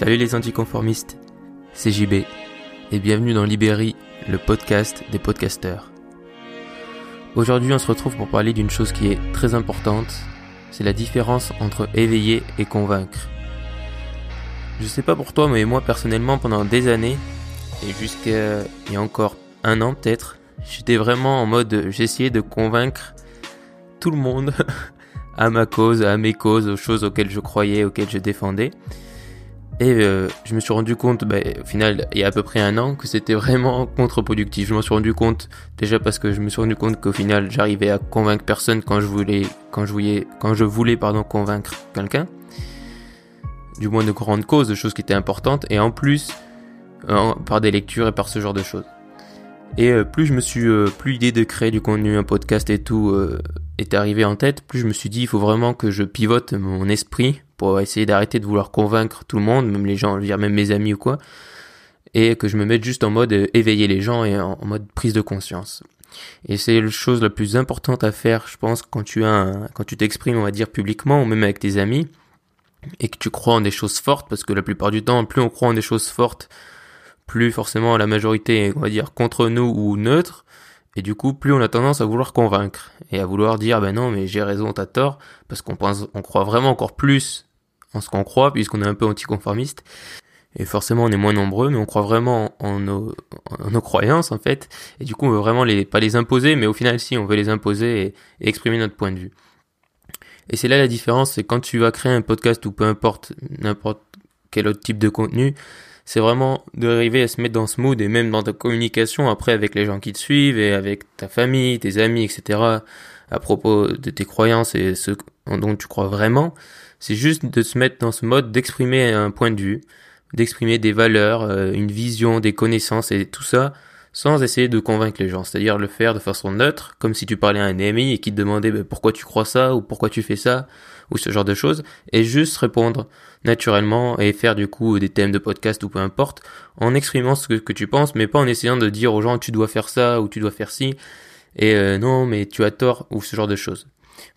Salut les anticonformistes, c'est JB et bienvenue dans Libéry, le podcast des podcasteurs. Aujourd'hui on se retrouve pour parler d'une chose qui est très importante, c'est la différence entre éveiller et convaincre. Je sais pas pour toi mais moi personnellement pendant des années et jusqu'à il y a encore un an peut-être, j'étais vraiment en mode j'essayais de convaincre tout le monde à ma cause, à mes causes, aux choses auxquelles je croyais, auxquelles je défendais. Et euh, je me suis rendu compte, bah, au final, il y a à peu près un an, que c'était vraiment contre-productif. Je m'en suis rendu compte déjà parce que je me suis rendu compte qu'au final, j'arrivais à convaincre personne quand je voulais, quand je voulais, quand je voulais, pardon, convaincre quelqu'un. Du moins de grandes causes, de choses qui étaient importantes, et en plus, par des lectures et par ce genre de choses. Et euh, plus je me suis, euh, plus l'idée de créer du contenu, un podcast et tout est arrivée en tête, plus je me suis dit, il faut vraiment que je pivote mon esprit pour essayer d'arrêter de vouloir convaincre tout le monde, même les gens, même mes amis ou quoi, et que je me mette juste en mode euh, éveiller les gens et en, mode prise de conscience. Et c'est la chose la plus importante à faire, je pense, quand tu as quand tu t'exprimes, on va dire publiquement ou même avec tes amis, et que tu crois en des choses fortes, parce que la plupart du temps, plus on croit en des choses fortes, plus forcément la majorité, on va dire, contre nous ou neutre, et du coup, plus on a tendance à vouloir convaincre et à vouloir dire ben non mais j'ai raison, t'as tort, parce qu'on pense, on croit vraiment encore plus en ce qu'on croit, puisqu'on est un peu anticonformiste. Et forcément, on est moins nombreux, mais on croit vraiment en nos, en nos croyances, en fait. Et du coup, on veut vraiment les, pas les imposer, mais au final, si, on veut les imposer et, exprimer notre point de vue. Et c'est là la différence, c'est quand tu vas créer un podcast ou peu importe, n'importe quel autre type de contenu, c'est vraiment d'arriver à se mettre dans ce mood et même dans ta communication après avec les gens qui te suivent et avec ta famille, tes amis, etc. à propos de tes croyances et ce dont tu crois vraiment c'est juste de se mettre dans ce mode d'exprimer un point de vue, d'exprimer des valeurs, euh, une vision, des connaissances et tout ça sans essayer de convaincre les gens, c'est-à-dire le faire de façon neutre, comme si tu parlais à un ami et qui te demandait bah, pourquoi tu crois ça ou pourquoi tu fais ça ou ce genre de choses, et juste répondre naturellement et faire du coup des thèmes de podcast ou peu importe, en exprimant ce que, tu penses, mais pas en essayant de dire aux gens tu dois faire ça ou tu dois faire ci, et euh, non mais tu as tort ou ce genre de choses.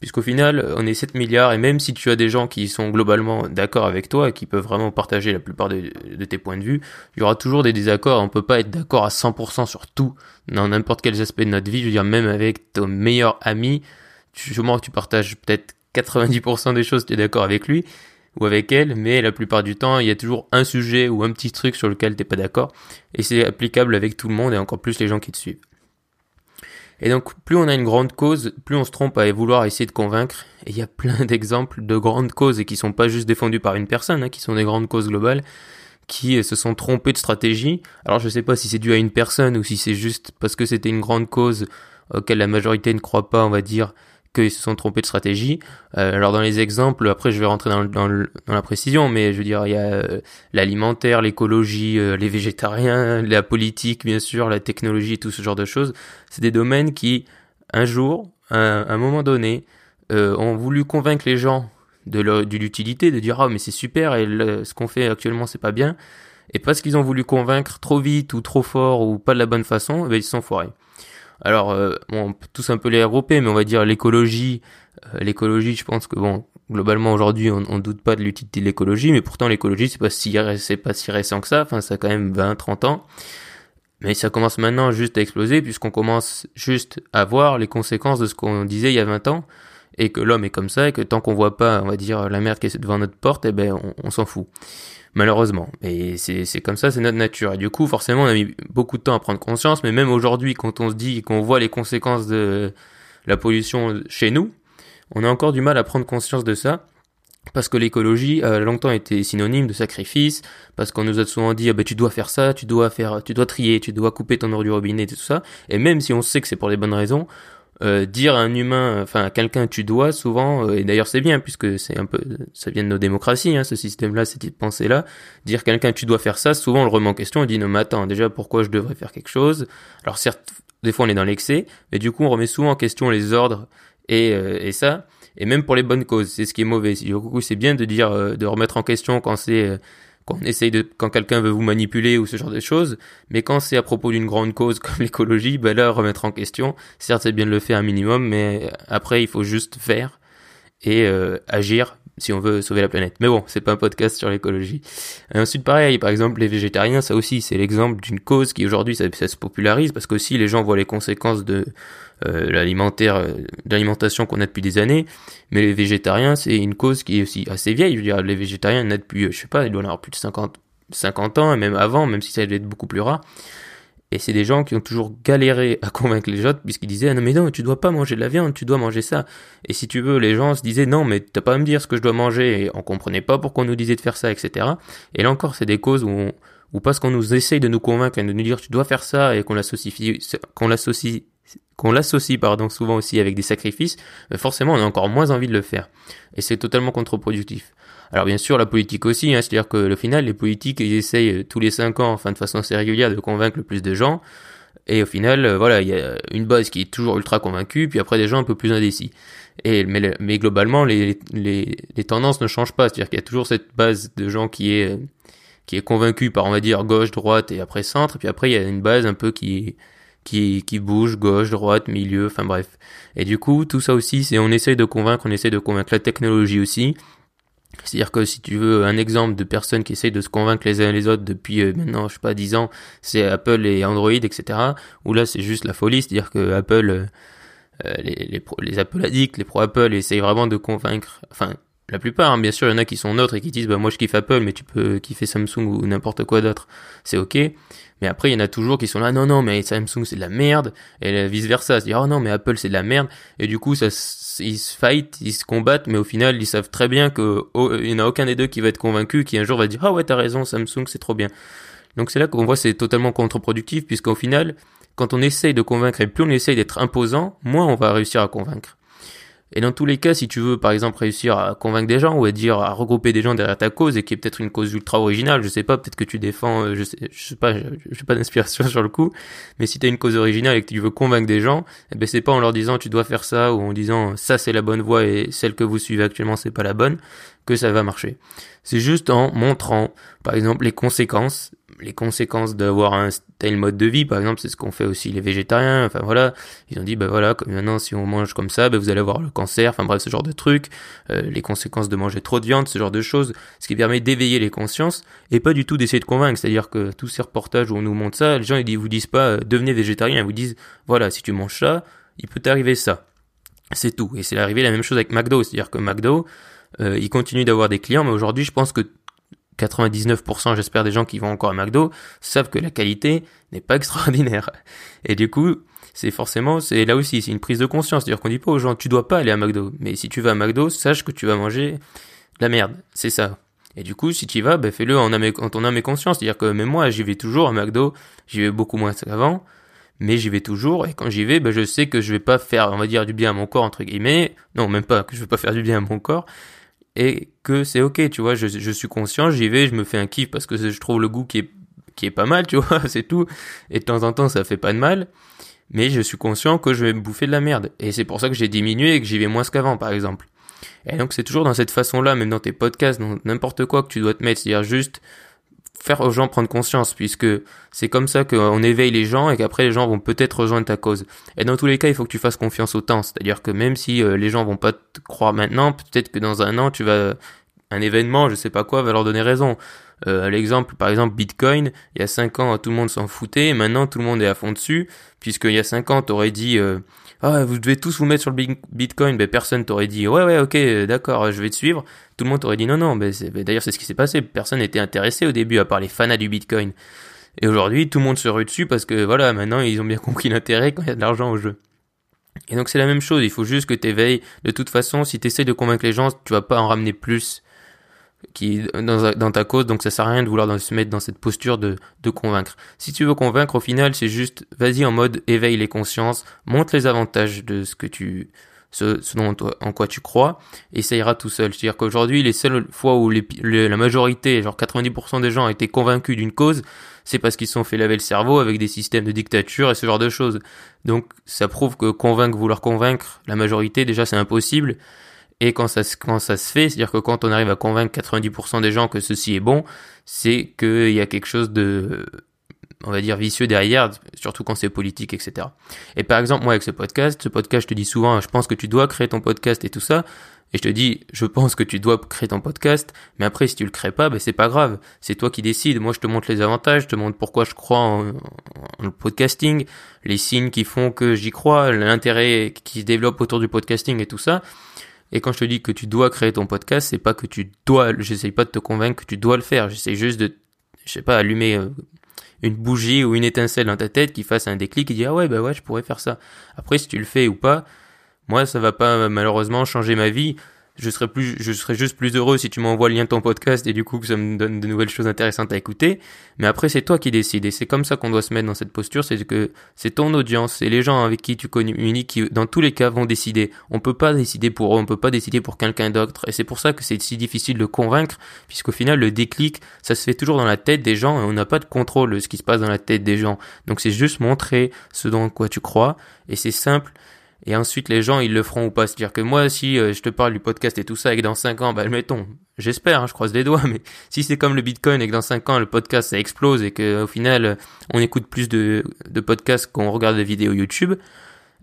Puisqu'au final, on est 7 milliards et même si tu as des gens qui sont globalement d'accord avec toi et qui peuvent vraiment partager la plupart de, tes points de vue, il y aura toujours des désaccords. On peut pas être d'accord à 100% sur tout dans n'importe quel aspect de notre vie. Je veux dire, même avec ton meilleur ami, tu, que tu partages peut-être 90% des choses, tu es d'accord avec lui ou avec elle, mais la plupart du temps, il y a toujours un sujet ou un petit truc sur lequel t'es pas d'accord, et c'est applicable avec tout le monde et encore plus les gens qui te suivent. Et donc, plus on a une grande cause, plus on se trompe à vouloir essayer de convaincre. Et il y a plein d'exemples de grandes causes et qui sont pas juste défendues par une personne, hein, qui sont des grandes causes globales, qui euh, se sont trompés de stratégie. Alors, je sais pas si c'est dû à une personne ou si c'est juste parce que c'était une grande cause auquel la majorité ne croit pas, on va dire, qu'ils se sont trompés de stratégie. Euh, alors dans les exemples, après je vais rentrer dans, dans, dans, la précision, mais je veux dire, il y a euh, l'alimentaire, l'écologie, euh, les végétariens, la politique bien sûr, la technologie, tout ce genre de choses. C'est des domaines qui, un jour, à, un moment donné, ont voulu convaincre les gens de l'utilité, de dire ah mais c'est super et ce qu'on fait actuellement c'est pas bien. Et parce qu'ils ont voulu convaincre trop vite ou trop fort ou pas de la bonne façon, eh ben, ils se sont foirés. Alors, euh, on peut tous un peu les regrouper, mais on va dire l'écologie. Euh, l'écologie, je pense que bon, globalement aujourd'hui, on, on doute pas de l'utilité de l'écologie, mais pourtant l'écologie, c'est pas si c'est pas si récent que ça. Enfin, ça a quand même 20, 30 ans. Mais ça commence maintenant juste à exploser puisqu'on commence juste à voir les conséquences de ce qu'on disait il y a 20 ans et que l'homme est comme ça et que tant qu'on voit pas, on va dire, la merde qui est devant notre porte, eh ben, on s'en fout malheureusement. Et c'est comme ça, c'est notre nature. Et du coup, forcément, on a mis beaucoup de temps à prendre conscience, mais même aujourd'hui, quand on se dit qu'on voit les conséquences de la pollution chez nous, on a encore du mal à prendre conscience de ça. Parce que l'écologie a longtemps été synonyme de sacrifice, parce qu'on nous a souvent dit ah ben tu dois faire ça, tu dois faire, tu dois trier, tu dois couper ton eau du robinet, et tout ça. Et même si on sait que c'est pour les bonnes raisons, euh, dire à un humain, enfin à quelqu'un tu dois souvent, euh, et d'ailleurs c'est bien puisque c'est un peu, ça vient de nos démocraties, hein, ce système-là, cette pensée-là, dire quelqu'un tu dois faire ça, souvent on le remet en question, on dit non mais attends, déjà pourquoi je devrais faire quelque chose? Alors certes, des fois on est dans l'excès, mais du coup on remet souvent en question les ordres et, euh, et ça, et même pour les bonnes causes, c'est ce qui est mauvais. Du coup c'est bien de dire, de remettre en question quand c'est quand essaye de, quand quelqu'un veut vous manipuler ou ce genre de choses, mais quand c'est à propos d'une grande cause comme l'écologie, ben là, remettre en question. Certes, c'est bien de le faire un minimum, mais après, il faut juste faire et euh, agir si on veut sauver la planète. Mais bon, c'est pas un podcast sur l'écologie. Ensuite, pareil, par exemple, les végétariens, ça aussi, c'est l'exemple d'une cause qui aujourd'hui, ça, se popularise parce qu'aussi les gens voient les conséquences de euh, l'alimentaire, euh, l'alimentation qu'on a depuis des années. Mais les végétariens, c'est une cause qui est aussi assez vieille. Je veux dire, les végétariens, il depuis, je sais pas, ils doivent avoir plus de 50, 50 ans, et même avant, même si ça devait être beaucoup plus rare. Et c'est des gens qui ont toujours galéré à convaincre les autres puisqu'ils disaient ah non mais non tu dois pas manger de la viande tu dois manger ça. Et si tu veux les gens se disaient non mais t'as pas à me dire ce que je dois manger. Et on comprenait pas pourquoi on nous disait de faire ça etc et là encore c'est des causes où parce qu'on nous essaye de nous convaincre et de nous dire tu dois faire ça et qu'on l'associe qu'on l'associe qu'on l'associe pardon souvent aussi avec des sacrifices forcément on a encore moins envie de le faire et c'est totalement contre-productif alors bien sûr, la politique aussi, hein, c'est-à-dire que le final, les politiques, ils essayent euh, tous les cinq ans, enfin de façon assez régulière, de convaincre le plus de gens. Et au final, euh, voilà, il y a une base qui est toujours ultra convaincue, puis après des gens un peu plus indécis. Et mais, mais globalement, les, les, les tendances ne changent pas, c'est-à-dire qu'il y a toujours cette base de gens qui est qui est convaincue par on va dire gauche, droite et après centre, puis après il y a une base un peu qui qui qui bouge gauche, droite, milieu, enfin bref. Et du coup, tout ça aussi, c'est on essaye de convaincre, on essaye de convaincre la technologie aussi. C'est-à-dire que si tu veux un exemple de personnes qui essayent de se convaincre les uns les autres depuis euh, maintenant, je sais pas, 10 ans, c'est Apple et Android, etc. Où là, c'est juste la folie. C'est-à-dire que Apple, euh, euh, les, les, les Apple addicts, les pro Apple essayent vraiment de convaincre, enfin, la plupart, hein, bien sûr, il y en a qui sont neutres et qui disent, bah, moi je kiffe Apple, mais tu peux kiffer Samsung ou n'importe quoi d'autre. C'est ok. Mais après, il y en a toujours qui sont là, non, non, mais Samsung c'est de la merde, et vice versa, se dire, oh non, mais Apple c'est de la merde, et du coup, ça, ils se fight, ils se combattent, mais au final, ils savent très bien que oh, il n'y en a aucun des deux qui va être convaincu, qui un jour va dire, ah ouais, t'as raison, Samsung c'est trop bien. Donc c'est là qu'on voit c'est totalement contre-productif, puisqu'au final, quand on essaye de convaincre et plus on essaye d'être imposant, moins on va réussir à convaincre. Et dans tous les cas, si tu veux par exemple réussir à convaincre des gens ou à dire à regrouper des gens derrière ta cause et qui est peut-être une cause ultra originale, je sais pas, peut-être que tu défends, euh, je sais, je sais pas, je sais pas d'inspiration sur le coup, mais si tu as une cause originale et que tu veux convaincre des gens, eh ben c'est pas en leur disant tu dois faire ça ou en disant ça c'est la bonne voie et celle que vous suivez actuellement c'est pas la bonne que ça va marcher. C'est juste en montrant par exemple les conséquences les conséquences d'avoir un tel mode de vie, par exemple, c'est ce qu'ont fait aussi les végétariens. Enfin voilà, ils ont dit bah voilà, comme maintenant si on mange comme ça, bah, vous allez avoir le cancer. Enfin bref, ce genre de trucs, euh, les conséquences de manger trop de viande, ce genre de choses, ce qui permet d'éveiller les consciences et pas du tout d'essayer de convaincre. C'est-à-dire que tous ces reportages où on nous montre ça, les gens ils vous disent pas euh, devenez végétarien, ils vous disent voilà si tu manges ça, il peut t'arriver ça. C'est tout. Et c'est arrivé la même chose avec McDo, c'est-à-dire que McDo, euh, il continue d'avoir des clients, mais aujourd'hui je pense que 99% j'espère des gens qui vont encore à McDo savent que la qualité n'est pas extraordinaire. Et du coup, c'est forcément, c'est là aussi, c'est une prise de conscience. C'est-à-dire qu'on dit pas aux gens, tu dois pas aller à McDo. Mais si tu vas à McDo, sache que tu vas manger de la merde. C'est ça. Et du coup, si tu y vas, ben fais-le en, en ton âme et conscience. C'est-à-dire que même moi, j'y vais toujours à McDo. J'y vais beaucoup moins qu'avant. Mais j'y vais toujours. Et quand j'y vais, ben je sais que je vais pas faire, on va dire, du bien à mon corps, entre guillemets. Non, même pas, que je vais pas faire du bien à mon corps et que c'est ok, tu vois, je, je suis conscient, j'y vais, je me fais un kiff parce que je trouve le goût qui est, qui est pas mal, tu vois, c'est tout. Et de temps en temps, ça fait pas de mal. Mais je suis conscient que je vais me bouffer de la merde. Et c'est pour ça que j'ai diminué et que j'y vais moins qu'avant, par exemple. Et donc c'est toujours dans cette façon-là, même dans tes podcasts, dans n'importe quoi que tu dois te mettre, c'est-à-dire juste faire aux gens prendre conscience, puisque c'est comme ça qu'on éveille les gens et qu'après les gens vont peut-être rejoindre ta cause. Et dans tous les cas, il faut que tu fasses confiance au temps, c'est-à-dire que même si euh, les gens vont pas te croire maintenant, peut-être que dans un an, tu vas un événement, je sais pas quoi, va leur donner raison. Euh, l'exemple, par exemple, Bitcoin, il y a 5 ans, tout le monde s'en foutait, maintenant tout le monde est à fond dessus, puisqu'il y a 5 ans, t'aurais dit, euh, ah, vous devez tous vous mettre sur le Bitcoin, ben personne t'aurait dit, ouais, ouais, ok, d'accord, je vais te suivre. Tout le monde t'aurait dit non, non, ben, ben d'ailleurs c'est ce qui s'est passé, personne n'était intéressé au début, à part les fans du Bitcoin. Et aujourd'hui, tout le monde se rue dessus parce que voilà, maintenant ils ont bien compris l'intérêt quand il y a de l'argent au jeu. Et donc c'est la même chose, il faut juste que tu. De toute façon, si tu de convaincre les gens, tu vas pas en ramener plus qui dans, ta cause, donc ça sert à rien de vouloir se mettre dans cette posture de, de convaincre. Si tu veux convaincre, au final, c'est juste, vas-y en mode éveille les consciences, montre les avantages de ce que tu, ce, ce dont, en quoi tu crois, et ça ira tout seul. C'est-à-dire qu'aujourd'hui, les seules fois où les, la majorité, genre 90% des gens étaient convaincus d'une cause, c'est parce qu'ils se sont fait laver le cerveau avec des systèmes de dictature et ce genre de choses. Donc, ça prouve que convaincre, vouloir convaincre la majorité, déjà, c'est impossible. Et quand ça, quand ça se fait, c'est-à-dire que quand on arrive à convaincre 90% des gens que ceci est bon, c'est qu'il y a quelque chose de, on va dire, vicieux derrière, surtout quand c'est politique, etc. Et par exemple, moi, avec ce podcast, ce podcast, je te dis souvent, je pense que tu dois créer ton podcast et tout ça. Et je te dis, je pense que tu dois créer ton podcast, mais après, si tu le crées pas, ben, c'est pas grave. C'est toi qui décides. Moi, je te montre les avantages, je te montre pourquoi je crois en, en, le podcasting, les signes qui font que j'y crois, l'intérêt qui se développe autour du podcasting et tout ça. Et quand je te dis que tu dois créer ton podcast, c'est pas que tu dois, j'essaye pas de te convaincre que tu dois le faire. J'essaie juste de, je sais pas, allumer euh, une bougie ou une étincelle dans ta tête qui fasse un déclic et dire ah ouais bah ouais je pourrais faire ça. Après si tu le fais ou pas, moi ça va pas malheureusement changer ma vie je serais plus, je serais juste plus heureux si tu m'envoies le lien de ton podcast et du coup que ça me donne de nouvelles choses intéressantes à écouter. Mais après, c'est toi qui décides et c'est comme ça qu'on doit se mettre dans cette posture, c'est que c'est ton audience, c'est les gens avec qui tu communiques qui, dans tous les cas, vont décider. On peut pas décider pour eux, on peut pas décider pour quelqu'un d'autre et c'est pour ça que c'est si difficile de convaincre puisqu'au final, le déclic, ça se fait toujours dans la tête des gens et on n'a pas de contrôle de ce qui se passe dans la tête des gens. Donc c'est juste montrer ce dans quoi tu crois et c'est simple et ensuite les gens ils le feront ou pas. C'est-à-dire que moi si euh, je te parle du podcast et tout ça et que dans 5 ans, bah mettons, j'espère, hein, je croise les doigts, mais si c'est comme le Bitcoin et que dans 5 ans le podcast ça explose et que au final on écoute plus de, de podcasts qu'on regarde des vidéos YouTube,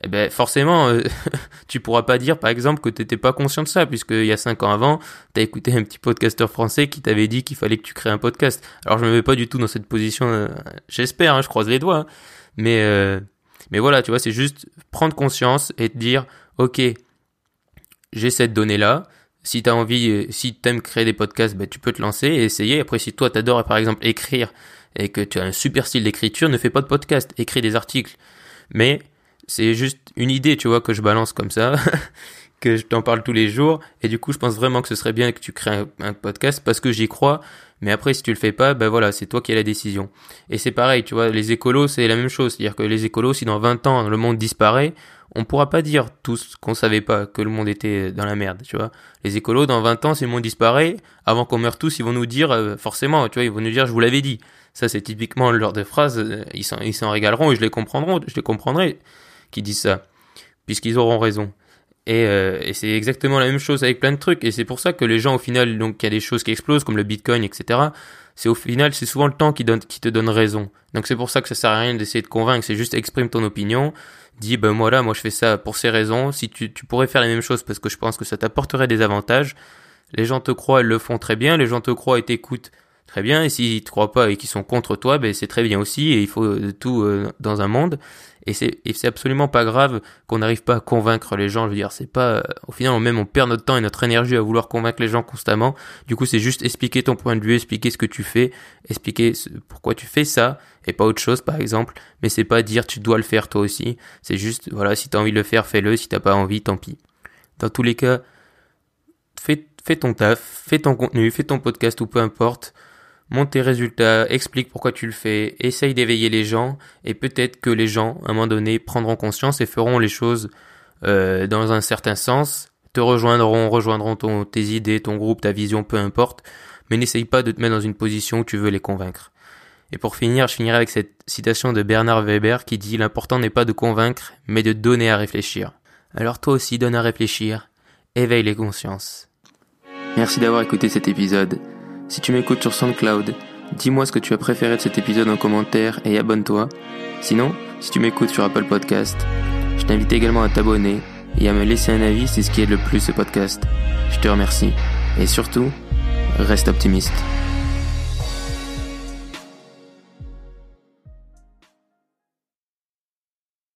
eh ben forcément euh, tu pourras pas dire par exemple que t'étais pas conscient de ça puisque il y a 5 ans avant t'as écouté un petit podcasteur français qui t'avait dit qu'il fallait que tu crées un podcast. Alors je me mets pas du tout dans cette position, euh, j'espère, hein, je croise les doigts, hein. mais mais voilà, tu vois, c'est juste prendre conscience et te dire, ok, j'ai cette donnée-là. Si tu as envie, euh, si tu aimes créer des podcasts, ben, tu peux te lancer et essayer. Après, si toi, t'adores, par exemple, écrire et que tu as un super style d'écriture, ne fais pas de podcast, écris des articles. Mais c'est juste une idée, tu vois, que je balance comme ça, que je t'en parle tous les jours. Et du coup, je pense vraiment que ce serait bien que tu crées un podcast parce que j'y crois mais après, si tu le fais pas, ben voilà, c'est toi qui as la décision. Et c'est pareil, tu vois, les écolos, c'est la même chose. C'est-à-dire que les écolos, si dans 20 ans, le monde disparaît, on pourra pas dire tous qu'on savait pas que le monde était dans la merde, tu vois. Les écolos, dans 20 ans, si le monde disparaît, avant qu'on meure tous, ils vont nous dire, euh, forcément, tu vois, ils vont nous dire, je vous l'avais dit. Ça, c'est typiquement leur de phrases, euh, ils s'en, régaleront et je les comprendront, je les comprendrai qui disent ça. Puisqu'ils auront raison. Et, euh, et c'est exactement la même chose avec plein de trucs. Et c'est pour ça que les gens, au final, donc il y a des choses qui explosent, comme le Bitcoin, etc. C'est au final, c'est souvent le temps qui, te donne raison. Donc c'est pour ça que ça sert à rien d'essayer de convaincre. C'est juste exprime ton opinion. Dis, ben voilà, moi je fais ça pour ces raisons. Si tu, tu pourrais faire la même chose parce que je pense que ça t'apporterait des avantages. Les gens te croient, ils le font très bien. Les gens te croient et t'écoutent très bien. Et s'ils te croient pas et qu'ils sont contre toi, ben c'est très bien aussi. Et il faut tout euh, dans un monde. Et c'est c'est absolument pas grave qu'on n'arrive pas à convaincre les gens. Je veux dire, c'est pas euh, au final même on perd notre temps et notre énergie à vouloir convaincre les gens constamment. Du coup, c'est juste expliquer ton point de vue, expliquer ce que tu fais, expliquer pourquoi tu fais ça et pas autre chose par exemple. Mais c'est pas dire tu dois le faire toi aussi. C'est juste voilà, si t'as envie de le faire, fais-le. Si t'as pas envie, tant pis. Dans tous les cas, fais fais ton taf, fais ton contenu, fais ton podcast ou peu importe monte tes résultats, explique pourquoi tu le fais, essaye d'éveiller les gens, et peut-être que les gens, à un moment donné, prendront conscience et feront les choses euh, dans un certain sens, te rejoindront, rejoindront ton, tes idées, ton groupe, ta vision, peu importe, mais n'essaye pas de te mettre dans une position où tu veux les convaincre. Et pour finir, je finirai avec cette citation de Bernard Weber qui dit L'important n'est pas de convaincre, mais de donner à réfléchir. Alors toi aussi donne à réfléchir, éveille les consciences. Merci d'avoir écouté cet épisode. Si tu m'écoutes sur SoundCloud, dis-moi ce que tu as préféré de cet épisode en commentaire et abonne-toi. Sinon, si tu m'écoutes sur Apple Podcast, je t'invite également à t'abonner et à me laisser un avis, c'est ce qui aide le plus ce podcast. Je te remercie. Et surtout, reste optimiste.